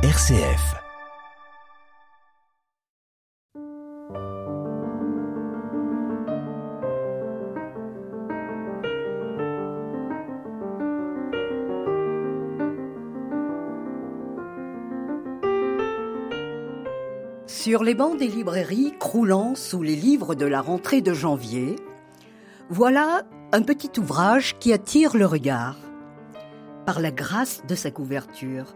RCF. Sur les bancs des librairies croulant sous les livres de la rentrée de janvier, voilà un petit ouvrage qui attire le regard par la grâce de sa couverture,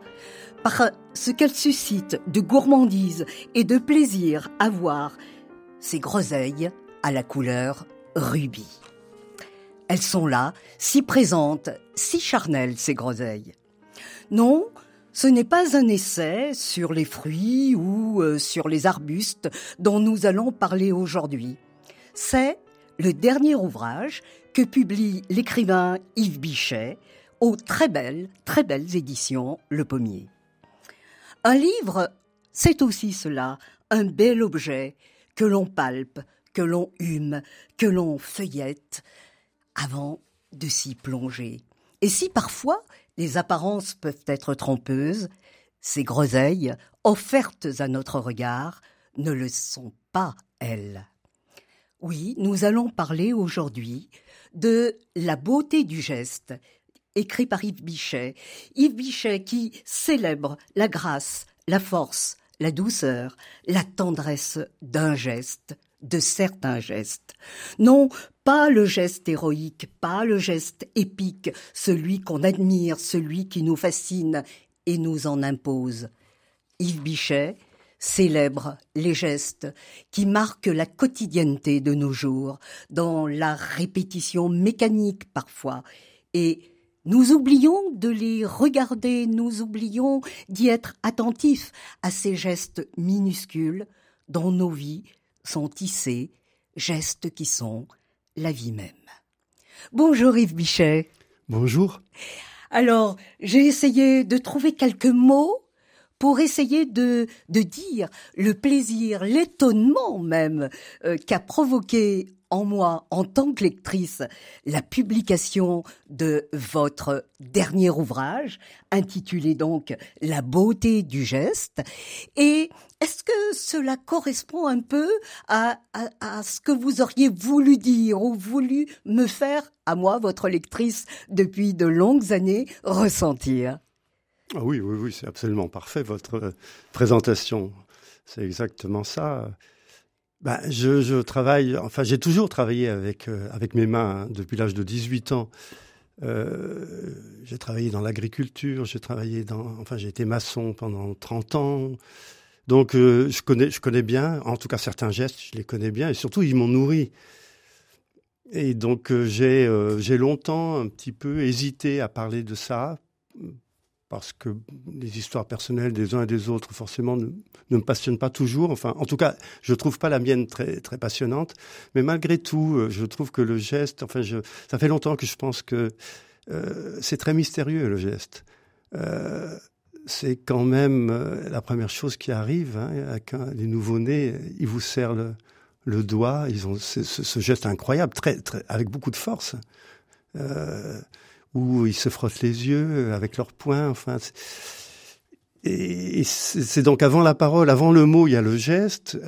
par ce qu'elle suscite de gourmandise et de plaisir à voir ces groseilles à la couleur rubis. Elles sont là, si présentes, si charnelles, ces groseilles. Non, ce n'est pas un essai sur les fruits ou euh, sur les arbustes dont nous allons parler aujourd'hui. C'est le dernier ouvrage que publie l'écrivain Yves Bichet aux très belles, très belles éditions Le Pommier. Un livre, c'est aussi cela, un bel objet que l'on palpe, que l'on hume, que l'on feuillette avant de s'y plonger. Et si parfois les apparences peuvent être trompeuses, ces groseilles, offertes à notre regard, ne le sont pas, elles. Oui, nous allons parler aujourd'hui de La beauté du geste écrit par Yves Bichet. Yves Bichet qui célèbre la grâce, la force, la douceur, la tendresse d'un geste, de certains gestes. Non, pas le geste héroïque, pas le geste épique, celui qu'on admire, celui qui nous fascine et nous en impose. Yves Bichet célèbre les gestes qui marquent la quotidienneté de nos jours, dans la répétition mécanique parfois, et nous oublions de les regarder, nous oublions d'y être attentifs à ces gestes minuscules dont nos vies sont tissées, gestes qui sont la vie même. Bonjour Yves Bichet. Bonjour. Alors, j'ai essayé de trouver quelques mots pour essayer de, de dire le plaisir, l'étonnement même euh, qu'a provoqué en moi, en tant que lectrice, la publication de votre dernier ouvrage, intitulé donc La beauté du geste. Et est-ce que cela correspond un peu à, à, ce que vous auriez voulu dire ou voulu me faire, à moi, votre lectrice, depuis de longues années, ressentir? Ah oui, oui, oui, c'est absolument parfait, votre euh, présentation. C'est exactement ça. Ben, je, travaille, enfin, j'ai toujours travaillé avec, euh, avec mes mains hein, depuis l'âge de 18 ans. Euh, j'ai travaillé dans l'agriculture, j'ai travaillé dans, enfin, j'ai été maçon pendant 30 ans. Donc, je connais, je connais bien, en tout cas certains gestes, je les connais bien, et surtout, ils m'ont nourri. Et donc, j'ai longtemps un petit peu hésité à parler de ça parce que les histoires personnelles des uns et des autres, forcément, ne, me passionnent pas toujours. Enfin, en tout cas, je trouve pas la mienne très, très passionnante. Mais malgré tout, euh, je trouve que le geste, enfin, ça fait longtemps que je pense que euh, c'est très mystérieux, le geste. Euh, c'est quand même la première chose qui arrive. Hein, avec les nouveaux-nés, ils vous serrent le, le doigt. Ils ont ce, ce, geste incroyable, très, très, avec beaucoup de force. Où ils se frottent les yeux avec leurs poings. Enfin, et c'est donc avant la parole, avant le mot, il y a le geste.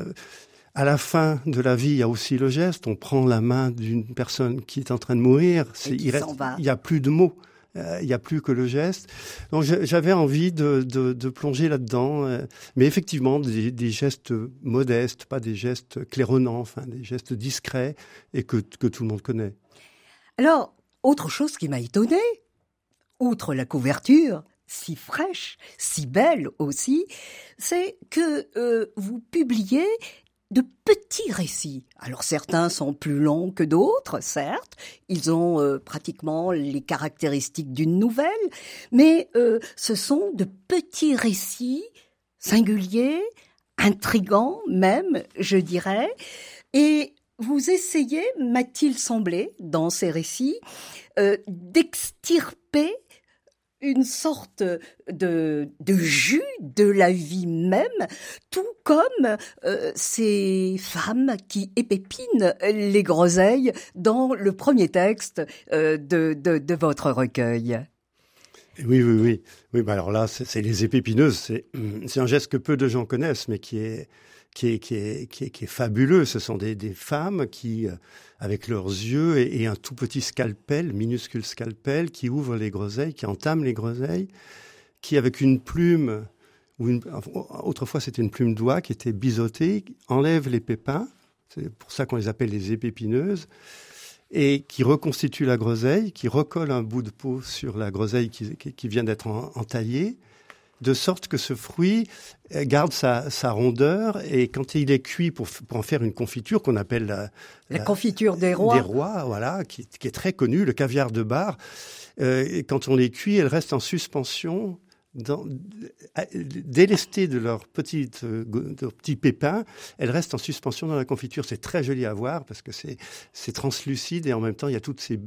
À la fin de la vie, il y a aussi le geste. On prend la main d'une personne qui est en train de mourir. il n'y a plus de mots. Euh, il n'y a plus que le geste. Donc j'avais envie de, de, de plonger là-dedans, euh, mais effectivement des, des, gestes modestes, pas des gestes claironnants, enfin des gestes discrets et que, que tout le monde connaît. Alors, autre chose qui m'a étonné, outre la couverture, si fraîche, si belle aussi, c'est que euh, vous publiez de petits récits. Alors certains sont plus longs que d'autres, certes, ils ont euh, pratiquement les caractéristiques d'une nouvelle, mais euh, ce sont de petits récits singuliers, intrigants même, je dirais, et vous essayez, m'a-t-il semblé, dans ces récits, euh, d'extirper une sorte de, de jus de la vie même, tout comme euh, ces femmes qui épépinent les groseilles dans le premier texte euh, de, de, votre recueil? Oui, oui, oui. Oui, bah alors là, c'est les épépineuses. C'est un geste que peu de gens connaissent, mais qui est, qui est, fabuleux. Ce sont des, femmes qui, euh, avec leurs yeux et, un tout petit scalpel, minuscule scalpel, qui ouvrent les groseilles, qui entament les groseilles, qui, avec une plume, autrefois c'était une plume d'oie qui était biseautée, enlèvent les pépins. C'est pour ça qu'on les appelle les épépineuses et qui reconstitue la groseille, qui recolle un bout de peau sur la groseille qui vient d'être entaillée, de sorte que ce fruit euh, garde sa, sa, rondeur et quand il est cuit pour, pour en faire une confiture qu'on appelle la, la, la, confiture des rois, des rois voilà, qui, qui, est très connue, le caviar de bar. Euh, quand on les cuit, elle reste en suspension dans, délestées de leurs petits pépins, elles restent en suspension dans la confiture. C'est très joli à voir parce que c'est, translucide et en même temps, il y a toutes ces,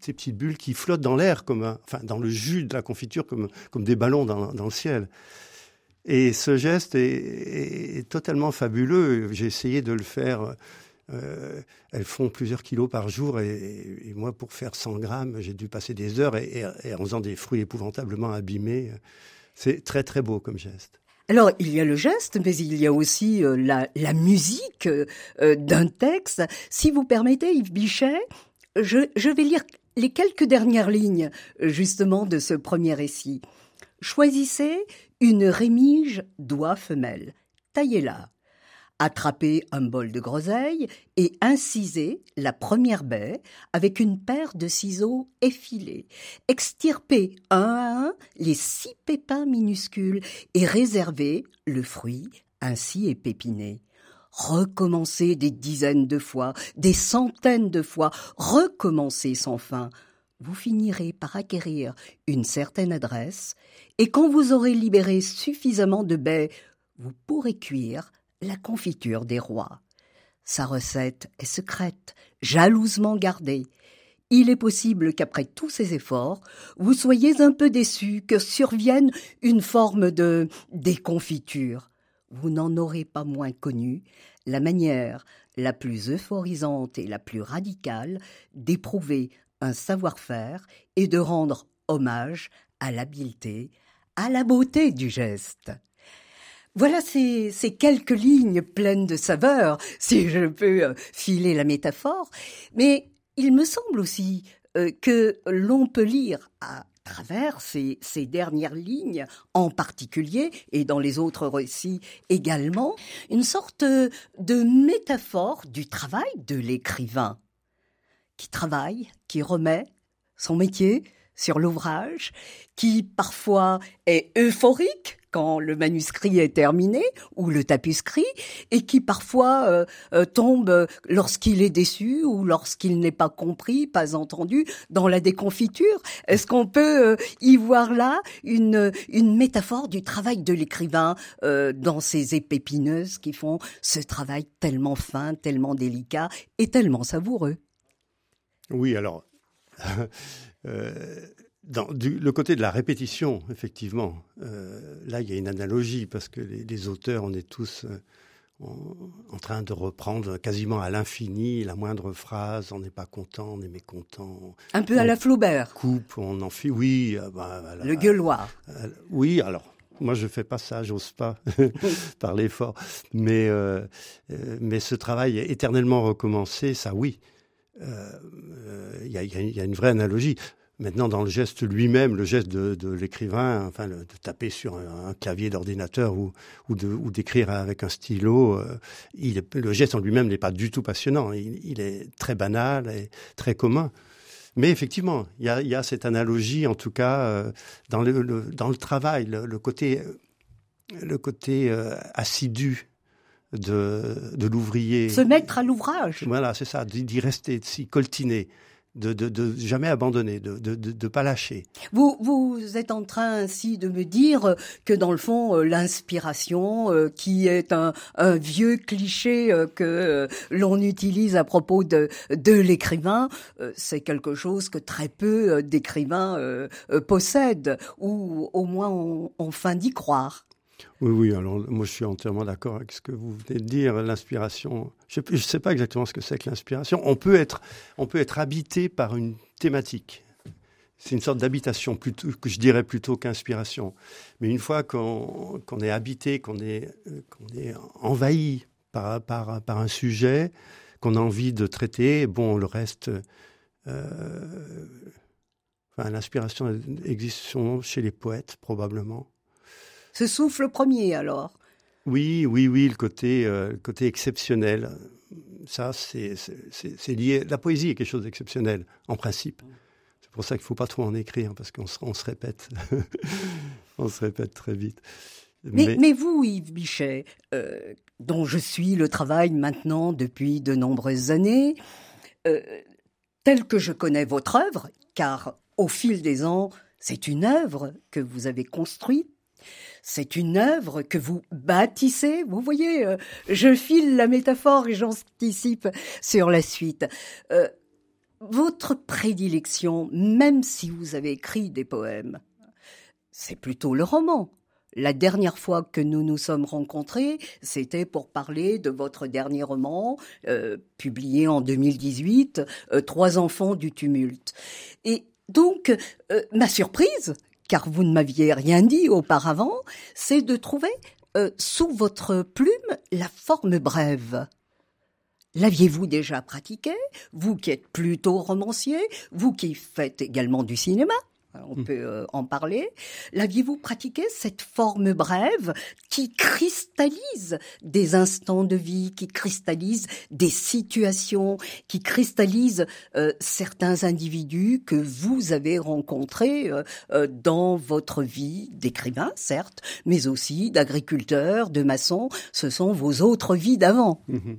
ces petites bulles qui flottent dans l'air, comme un, enfin, dans le jus de la confiture, comme, comme des ballons dans, le ciel. Et ce geste est, est, est totalement fabuleux. J'ai essayé de le faire euh, elles font plusieurs kilos par jour et, moi, pour faire 100 grammes, j'ai dû passer des heures et, en faisant des fruits épouvantablement abîmés. C'est très très beau comme geste. Alors, il y a le geste, mais il y a aussi euh, la, musique euh, d'un texte. Si vous permettez, Yves Bichet, je, vais lire les quelques dernières lignes, justement, de ce premier récit. Choisissez une rémige doigt femelle. Taillez-la attraper un bol de groseille et inciser la première baie avec une paire de ciseaux effilés, extirper un à un les six pépins minuscules et réserver le fruit ainsi épépiné. Recommencer des dizaines de fois, des centaines de fois, recommencer sans fin. Vous finirez par acquérir une certaine adresse, et quand vous aurez libéré suffisamment de baies, vous pourrez cuire la confiture des rois. Sa recette est secrète, jalousement gardée. Il est possible qu'après tous ces efforts, vous soyez un peu déçu que survienne une forme de déconfiture. Vous n'en aurez pas moins connu la manière la plus euphorisante et la plus radicale d'éprouver un savoir-faire et de rendre hommage à l'habileté, à la beauté du geste. Voilà ces, ces, quelques lignes pleines de saveur, si je peux euh, filer la métaphore, mais il me semble aussi euh, que l'on peut lire à travers ces, ces, dernières lignes en particulier, et dans les autres récits également, une sorte de métaphore du travail de l'écrivain, qui travaille, qui remet son métier sur l'ouvrage, qui parfois est euphorique quand le manuscrit est terminé ou le tapuscrit et qui parfois euh, euh, tombe lorsqu'il est déçu ou lorsqu'il n'est pas compris, pas entendu dans la déconfiture. Est-ce qu'on peut euh, y voir là une, métaphore du travail de l'écrivain euh, dans ces épépineuses qui font ce travail tellement fin, tellement délicat et tellement savoureux? Oui, alors dans du, le côté de la répétition, effectivement, euh, là il y a une analogie parce que les, les auteurs, on est tous euh, en, en, train de reprendre quasiment à l'infini la moindre phrase. On n'est pas content, on est mécontent. Un peu à la Flaubert. Coupe, on en fait. Oui. Euh, bah, la, le gueuloir. Euh, oui, alors. Moi, je fais pas ça, j'ose pas parler fort. Mais, euh, mais ce travail éternellement recommencé, ça, oui. Il y, y, y, a une vraie analogie. Maintenant, dans le geste lui-même, le geste de, de l'écrivain, enfin, le, de taper sur un, un clavier d'ordinateur ou, ou, de, ou d'écrire avec un stylo, euh, il est, le geste en lui-même n'est pas du tout passionnant. Il, il, est très banal et très commun. Mais effectivement, il y a, il y a cette analogie, en tout cas, euh, dans, le, le, dans le travail, le, le côté, le côté euh, assidu de, de l'ouvrier. Se mettre à l'ouvrage. Voilà, c'est ça, d'y rester, de s'y coltiner de, de, de, jamais abandonner, de ne de, de, pas lâcher. Vous, vous êtes en train ainsi de me dire que dans le fond, euh, l'inspiration, euh, qui est un, un, vieux cliché euh, que l'on utilise à propos de, de l'écrivain, c'est quelque chose que très peu d'écrivains possèdent, ou au moins ont, ont fin d'y croire. Oui, oui, alors moi je suis entièrement d'accord avec ce que vous venez de dire. L'inspiration, je ne sais pas exactement ce que c'est que l'inspiration. On peut être, on peut être habité par une thématique. c'est une sorte d'habitation que je dirais plutôt qu'inspiration. Mais une fois qu'on est habité, qu'on est, qu'on est envahi par, par, par un sujet qu'on a envie de traiter, bon, le reste, euh, enfin, l'inspiration existe chez les poètes probablement. Ce souffle premier alors. Oui, oui, oui, le côté, euh, le côté exceptionnel. Ça, c'est lié. La poésie est quelque chose d'exceptionnel, en principe pour ça qu'il ne faut pas trop en écrire, parce qu'on se, on se répète. on se répète très vite. Mais, mais, vous, Yves Bichet, euh, dont je suis le travail maintenant depuis de nombreuses années, euh, tel que je connais votre œuvre, car au fil des ans, c'est une œuvre que vous avez construite, c'est une œuvre que vous bâtissez. Vous voyez, euh, je file la métaphore et j'anticipe sur la suite. Euh, votre prédilection, même si vous avez écrit des poèmes, c'est plutôt le roman. La dernière fois que nous nous sommes rencontrés, c'était pour parler de votre dernier roman, euh, publié en 2018, euh, Trois enfants du tumulte. Et donc, ma surprise, car vous ne m'aviez rien dit auparavant, c'est de trouver sous votre plume la forme brève. L'aviez-vous déjà pratiqué Vous qui êtes plutôt romancier, vous qui faites également du cinéma? On hmm. peut euh, en parler. L'aviez-vous pratiqué cette forme brève qui cristallise des instants de vie, qui cristallise des situations, qui cristallise euh, certains individus que vous avez rencontrés euh, dans votre vie d'écrivain, certes, mais aussi d'agriculteur, de maçon? Ce sont vos autres vies d'avant. Mhm.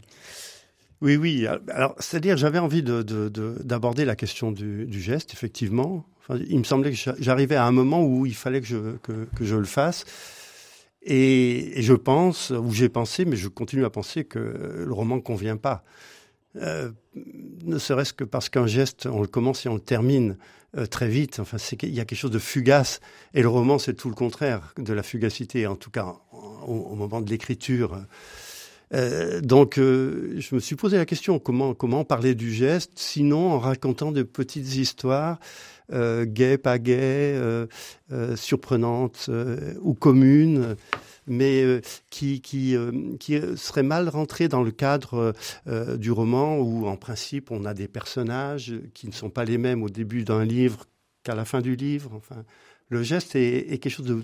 Oui, oui. Alors, c'est-à-dire, j'avais envie d'aborder la question du, geste, effectivement. Il me semblait que j'arrivais à un moment où il fallait que je, le fasse. Et, je pense, ou j'ai pensé, mais je continue à penser que le roman ne convient pas. Euh, ne serait-ce que parce qu'un geste, on le commence et on le termine euh, très vite. Enfin, qu'il y a quelque chose de fugace. Et le roman, c'est tout le contraire de la fugacité, en tout cas au moment de l'écriture. Euh, donc, euh, je me suis posé la question comment parler du geste, sinon en racontant de petites histoires euh, gaies, pas gaies, euh, surprenantes ou communes, mais qui qui qui seraient mal rentrées dans le cadre du roman où, en principe, on a des personnages qui ne sont pas les mêmes au début d'un livre qu'à la fin du livre. Enfin, le geste est, est quelque chose de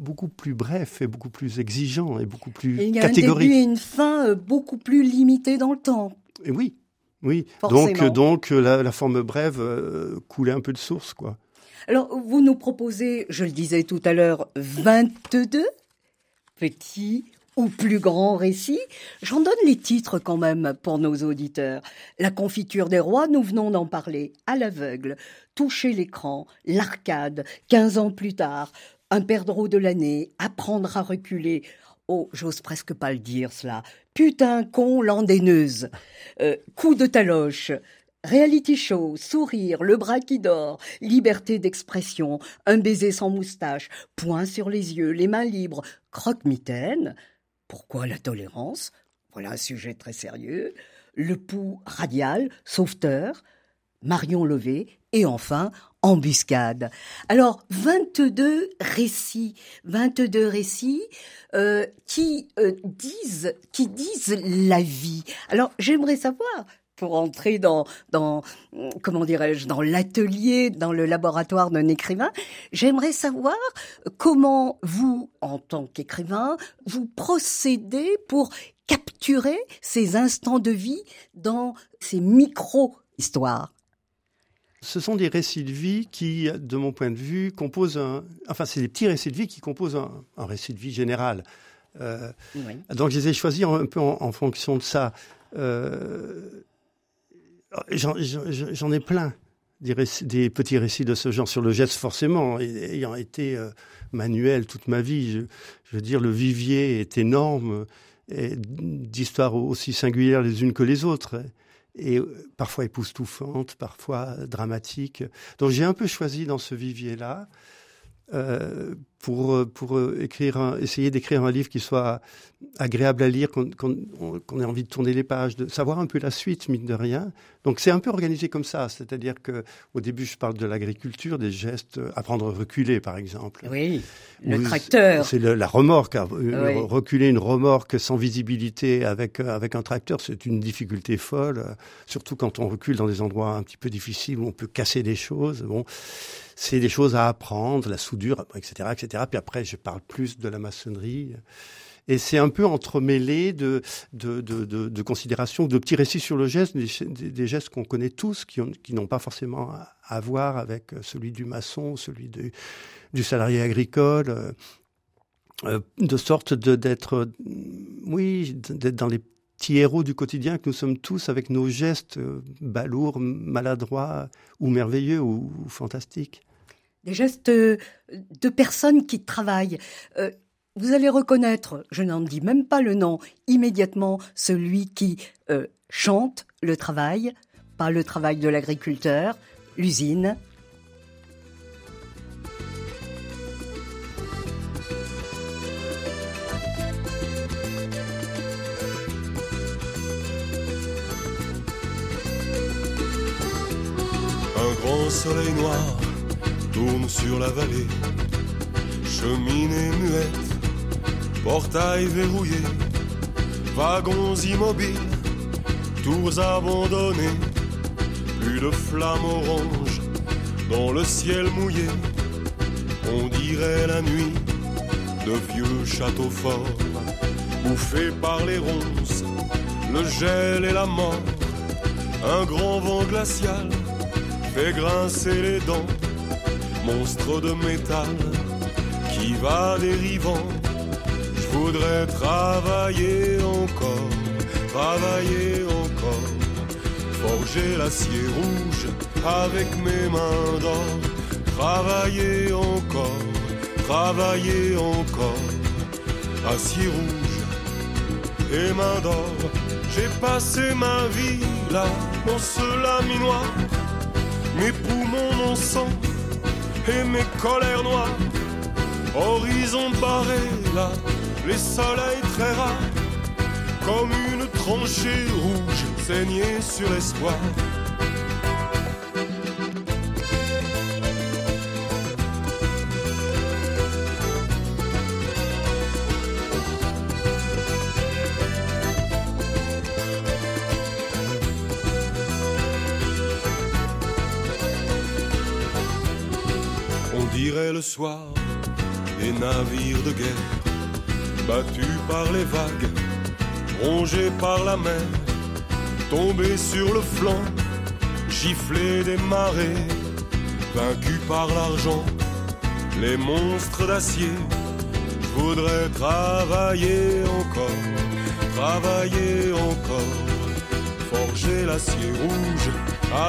beaucoup plus bref et beaucoup plus exigeant et beaucoup plus catégorique. Il y a un début et une fin euh, beaucoup plus limitée dans le temps. Et oui, oui. Donc, donc la, forme brève euh, coulait un peu de source, quoi. Alors, vous nous proposez, je le disais tout à l'heure, 22 petits ou plus grands récits. J'en donne les titres quand même pour nos auditeurs. La confiture des rois, nous venons d'en parler, à l'aveugle, toucher l'écran, l'arcade, 15 ans plus tard, un perdreau de l'année, apprendre à reculer. Oh, j'ose presque pas le dire cela. Putain con landaineuse. Euh, coup de taloche. Reality show, sourire, le bras qui dort, liberté d'expression, un baiser sans moustache, point sur les yeux, les mains libres, croque-mitaine. Pourquoi la tolérance? Voilà un sujet très sérieux. Le pouls radial, sauveteur, Marion Levé, et enfin embuscade. Alors 22 récits, 22 récits euh, qui euh, disent qui disent la vie. Alors j'aimerais savoir pour entrer dans, dans comment dirais-je, dans l'atelier, dans le laboratoire d'un écrivain, j'aimerais savoir comment vous, en tant qu'écrivain, vous procédez pour capturer ces instants de vie dans ces micro-histoires. Ce sont des récits de vie qui, de mon point de vue, composent un. Enfin, c'est des petits récits de vie qui composent un, récit de vie général. Euh, donc, je les ai choisis un peu en, fonction de ça. Euh, j'en ai plein des, des, petits récits de ce genre sur le geste, forcément, ayant été euh, manuel toute ma vie. Je, je, veux dire, le vivier est énorme, d'histoires aussi singulières les unes que les autres et euh, parfois époustouflante, parfois dramatique. Donc j'ai un peu choisi dans ce vivier-là, euh, pour, euh, pour euh, écrire essayer d'écrire un livre qui soit agréable à lire, qu'on ait envie de tourner les pages, de savoir un peu la suite, mine de rien. Donc c'est un peu organisé comme ça, c'est-à-dire que au début je parle de l'agriculture, des gestes, apprendre à reculer par exemple. Oui, le tracteur. C'est la remorque, hein. reculer une remorque sans visibilité avec avec un tracteur, c'est une difficulté folle, surtout quand on recule dans des endroits un petit peu difficiles où on peut casser des choses. Bon c'est des choses à apprendre, la soudure, etc., etc. Puis après, je parle plus de la maçonnerie. Et c'est un peu entremêlé de, de, de, de, de considérations, de petits récits sur le geste, des, gestes qu'on connaît tous, qui, qui n'ont pas forcément à, voir avec celui du maçon, celui du salarié agricole, euh, euh, de sorte d'être, oui, d'être dans les petits héros du quotidien que nous sommes tous avec nos gestes euh, balourds, maladroits ou merveilleux ou fantastiques des gestes euh, de personnes qui travaillent. Euh, vous allez reconnaître, je n'en dis même pas le nom, immédiatement celui qui euh, chante le travail, pas le travail de l'agriculteur, l'usine. Un grand soleil noir tourne sur la vallée. Cheminée muette, portail verrouillé, wagons immobiles, tours abandonnées, plus de flammes oranges dans le ciel mouillé. On dirait la nuit de vieux châteaux forts, bouffés par les ronces, le gel et la mort. Un grand vent glacial fait grincer les dents monstre de métal qui va dérivant. Je voudrais travailler encore, travailler encore, forger l'acier rouge avec mes mains d'or, travailler encore, travailler encore, acier rouge et main d'or. J'ai passé ma vie là dans ce laminoir, mes poumons non sang et mes colères noires. Horizon barré là, les soleils très rares, comme une tranchée rouge saignée sur l'espoir. Soir des navires de guerre, battus par les vagues, rongés par la mer, tombés sur le flanc, giflés des marées, vaincus par l'argent, les monstres d'acier. Je voudrais travailler encore, travailler encore, forger l'acier rouge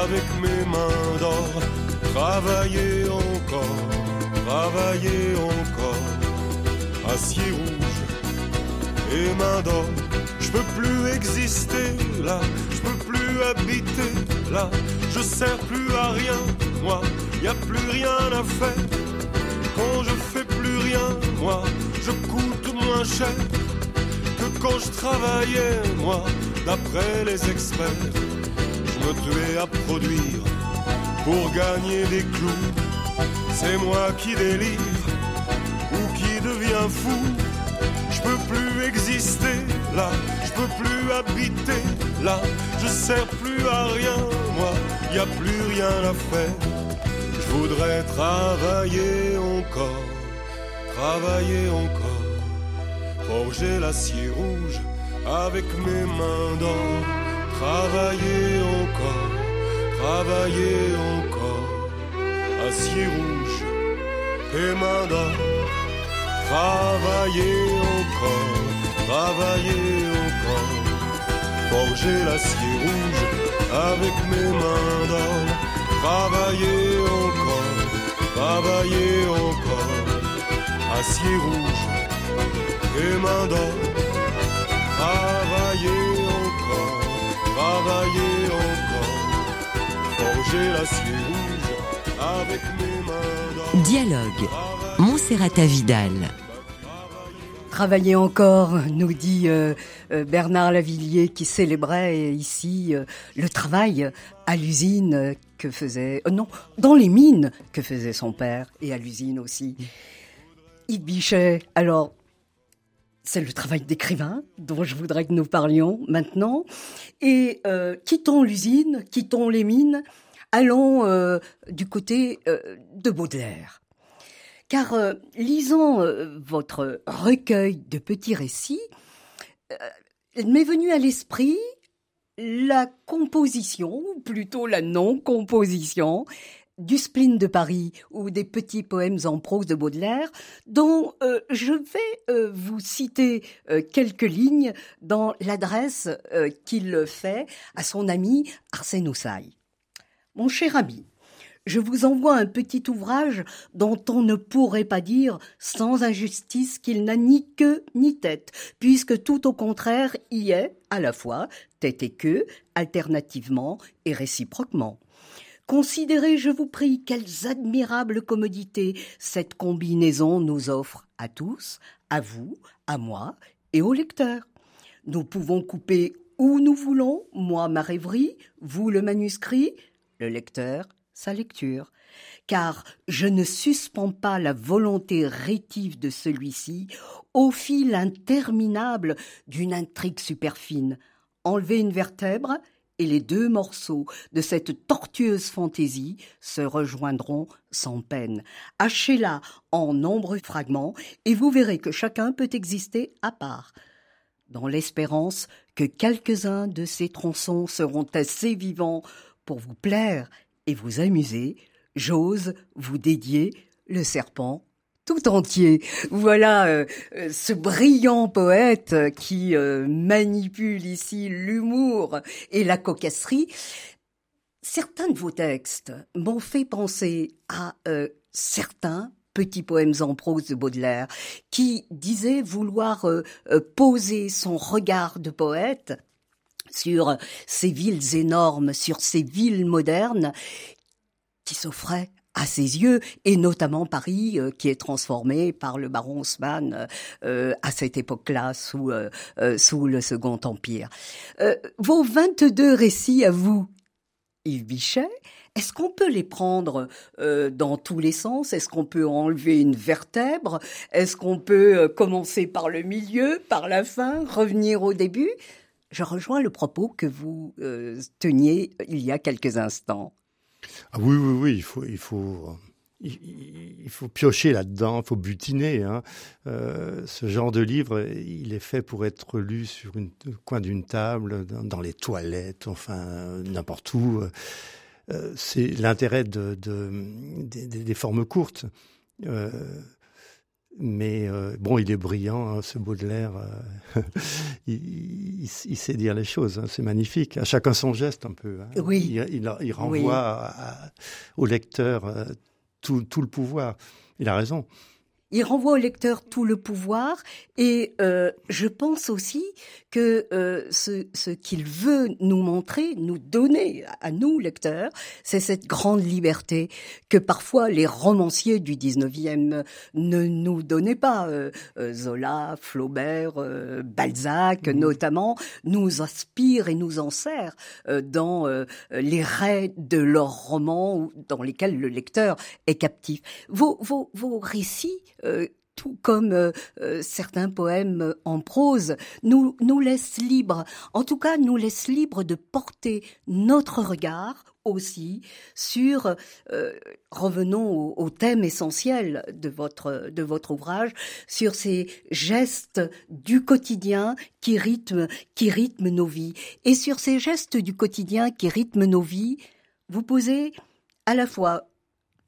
avec mes mains d'or, travailler encore travailler encore, acier rouge et main d'or. Je peux plus exister là, je peux plus habiter là, je sers plus à rien, moi, y a plus rien à faire. Quand je fais plus rien, moi, je coûte moins cher que quand je travaillais, moi, d'après les experts. Je me tuais à produire pour gagner des clous c'est moi qui délire ou qui devient fou. Je peux plus exister là, je peux plus habiter là, je sers plus à rien, moi, y a plus rien à faire. Je voudrais travailler encore, travailler encore, forger l'acier rouge avec mes mains d'or, travailler encore, travailler encore, acier rouge et d'or. Travailler encore, travailler encore, forger l'acier rouge avec mes mains d'or. Travailler encore, travailler encore, acier rouge et main d'or. Travailler encore, travailler encore, forger l'acier rouge avec. Dialogue Montserrat Vidal. Travailler encore, nous dit euh, euh, Bernard Lavillier qui célébrait ici euh, le travail à l'usine que faisait... non, dans les mines que faisait son père et à l'usine aussi. Yves Bichet, alors c'est le travail d'écrivain dont je voudrais que nous parlions maintenant. Et quittons l'usine, quittons les mines, allons du côté de Baudelaire car euh, lisant euh, votre recueil de petits récits, euh, m'est venu à l'esprit la composition, ou plutôt la non-composition, du spleen de Paris ou des petits poèmes en prose de Baudelaire, dont je vais vous citer quelques lignes dans l'adresse qu'il fait à son ami Arsène Houssaye. Mon cher ami, je vous envoie un petit ouvrage dont on ne pourrait pas dire sans injustice qu'il n'a ni queue ni tête, puisque tout au contraire y est, à la fois, tête et queue, alternativement et réciproquement. Considérez, je vous prie, quelles admirables commodités cette combinaison nous offre à tous, à vous, à moi et au lecteur. Nous pouvons couper où nous voulons, moi ma rêverie, vous le manuscrit, le lecteur sa lecture, car je ne suspends pas la volonté rétive de celui-ci au fil interminable d'une intrigue superfine. Enlever une vertèbre, et les deux morceaux de cette tortueuse fantaisie se rejoindront sans peine. Hachez-la en nombreux fragments, et vous verrez que chacun peut exister à part, dans l'espérance que quelques-uns de ces tronçons seront assez vivants pour vous plaire et vous amuser, j'ose vous dédier le serpent tout entier. Voilà euh, euh, ce brillant poète qui euh, manipule ici l'humour et la cocasserie. Certains de vos textes m'ont fait penser à certains petits poèmes en prose de Baudelaire, qui disait vouloir poser son regard de poète sur ces villes énormes, sur ces villes modernes qui s'offraient à ses yeux, et notamment Paris, euh, qui est transformé par le baron Haussmann euh, à cette époque-là, sous, euh, sous le Second Empire. vos 22 récits à vous, Yves Bichet, est-ce qu'on peut les prendre dans tous les sens? Est-ce qu'on peut enlever une vertèbre? Est-ce qu'on peut commencer par le milieu, par la fin, revenir au début? Je rejoins le propos que vous euh, teniez il y a quelques instants. Ah oui, oui, oui, il faut, il faut, il, faut piocher là-dedans, il faut butiner. Hein. Euh, ce genre de livre, il est fait pour être lu sur une coin d'une table, dans, les toilettes, enfin n'importe où. Euh, c'est l'intérêt de, de, des formes courtes. Mais euh, bon, il est brillant, hein, ce Baudelaire. Euh, il, sait dire les choses. Hein, c'est magnifique. À chacun son geste, un peu. Hein. Oui. Il, renvoie au lecteur euh, tout, tout, le pouvoir. Il a raison. Il renvoie au lecteur tout le pouvoir et euh, je pense aussi que euh, ce, ce qu'il veut nous montrer, nous donner à nous lecteurs, c'est cette grande liberté que parfois les romanciers du 19e ne nous donnaient pas. Euh, Zola, Flaubert, Balzac mmh. notamment, nous inspirent et nous en serrent dans les raies de leurs romans dans lesquels le lecteur est captif. Vos, vos, vos récits euh, tout comme euh, euh, certains poèmes en prose, nous, nous laissent libres, en tout cas nous laissent libres de porter notre regard aussi sur, revenons au, thème essentiel de votre, de votre ouvrage, sur ces gestes du quotidien qui rythment, qui rythment nos vies. Et sur ces gestes du quotidien qui rythment nos vies, vous posez à la fois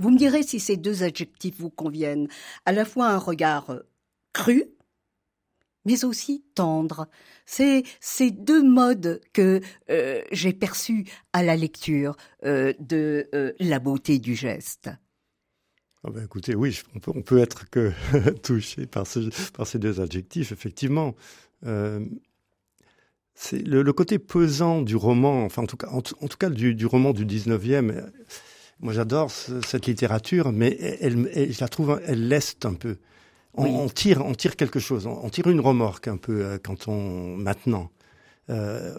vous me direz si ces deux adjectifs vous conviennent, à la fois un regard cru, mais aussi tendre. C'est ces deux modes que euh, j'ai perçus à la lecture euh, de euh, la beauté du geste. Ah ben écoutez, oui, on peut, être que touché par, ces deux adjectifs, effectivement. c'est le, côté pesant du roman, enfin en tout cas, en, tout cas du, du roman du 19e Moi, j'adore cette littérature, mais elle, je la trouve, elle leste un peu. On, tire, on tire quelque chose. On, tire une remorque un peu euh, quand on maintenant. Euh,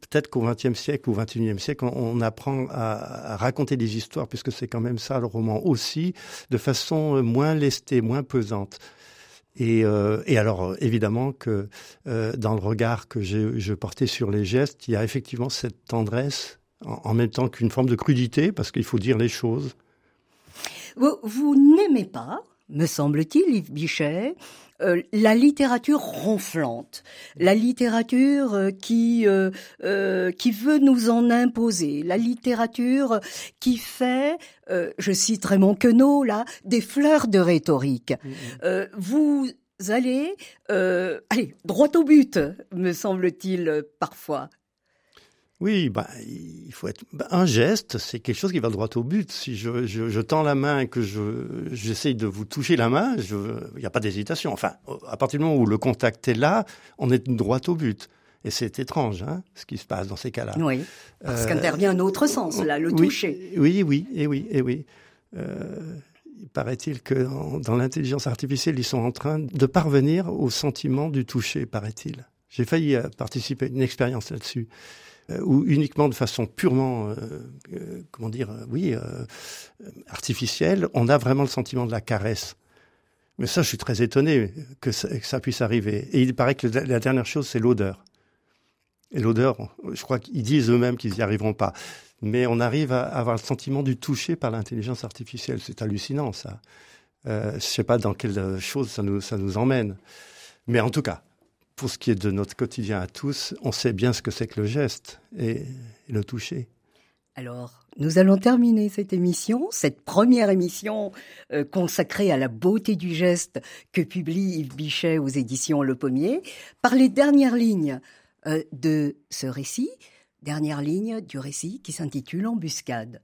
peut-être qu'au XXe siècle ou XXIe siècle, on, apprend à, raconter des histoires, puisque c'est quand même ça le roman aussi, de façon moins lestée, moins pesante. Et, euh, alors, évidemment que dans le regard que je portais sur les gestes, il y a effectivement cette tendresse, en, même temps qu'une forme de crudité, parce qu'il faut dire les choses. vous n'aimez pas me semble-t-il, Yves Bichet, euh, la littérature ronflante, la littérature euh, qui euh, qui veut nous en imposer, la littérature qui fait, je citerai mon queneau là, des fleurs de rhétorique. Mm-hmm. vous allez, allez, droit au but, me semble-t-il parfois. Oui, bah, il faut être bah, un geste, c'est quelque chose qui va droit au but. Si je, je, je tends la main et que je j'essaye de vous toucher la main, il n'y a pas d'hésitation. Enfin, à partir du moment où le contact est là, on est droit au but. Et c'est étrange, hein, ce qui se passe dans ces cas-là. Oui, parce euh, qu'intervient un autre sens, là, le toucher. Oui, oui, et oui, et oui. Euh, il paraît-il que dans l'intelligence artificielle, ils sont en train de parvenir au sentiment du toucher, paraît-il. J'ai failli euh, participer à une expérience là-dessus. Euh, ou uniquement de façon purement, euh, euh, comment dire, oui, artificielle, on a vraiment le sentiment de la caresse. Mais ça, je suis très étonné que ça, puisse arriver. Et il paraît que la dernière chose, c'est l'odeur. Et l'odeur, je crois qu'ils disent eux-mêmes qu'ils n'y arriveront pas. Mais on arrive à avoir le sentiment du toucher par l'intelligence artificielle. C'est hallucinant, ça. Je ne sais pas dans quelle chose ça nous emmène. Mais en tout cas, pour ce qui est de notre quotidien à tous, on sait bien ce que c'est que le geste et, le toucher. Alors, nous allons terminer cette émission, cette première émission euh, consacrée à la beauté du geste que publie Yves Bichet aux éditions Le Pommier, par les dernières lignes euh, de ce récit, dernière ligne du récit qui s'intitule Embuscade.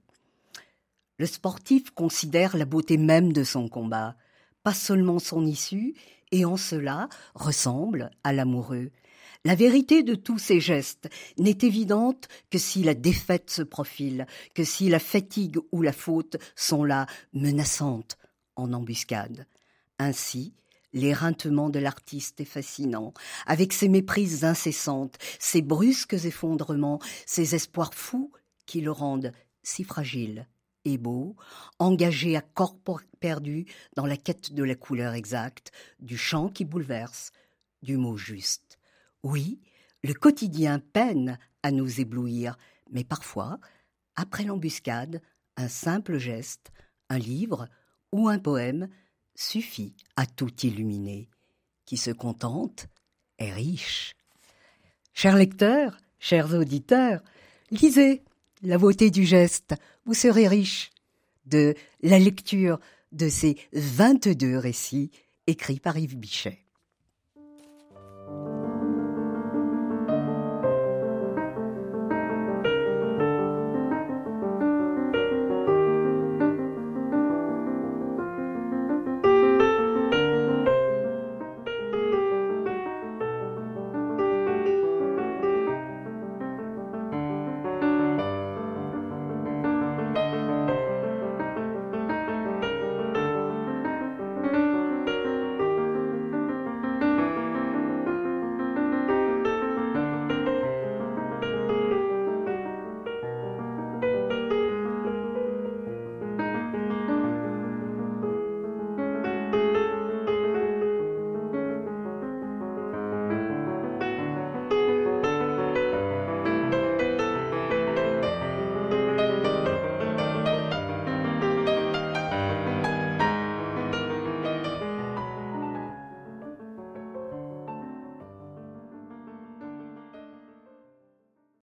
Le sportif considère la beauté même de son combat, pas seulement son issue, et en cela ressemble à l'amoureux. La vérité de tous ces gestes n'est évidente que si la défaite se profile, que si la fatigue ou la faute sont là menaçantes en embuscade. Ainsi, l'éreintement de l'artiste est fascinant, avec ses méprises incessantes, ses brusques effondrements, ses espoirs fous qui le rendent si fragile et beau, engagé à corps perdu dans la quête de la couleur exacte, du chant qui bouleverse, du mot juste. Oui, le quotidien peine à nous éblouir, mais parfois, après l'embuscade, un simple geste, un livre ou un poème suffit à tout illuminer. Qui se contente est riche. Chers lecteurs, chers auditeurs, lisez la beauté du geste, vous serez riche de la lecture de ces 22 récits écrits par Yves Bichet.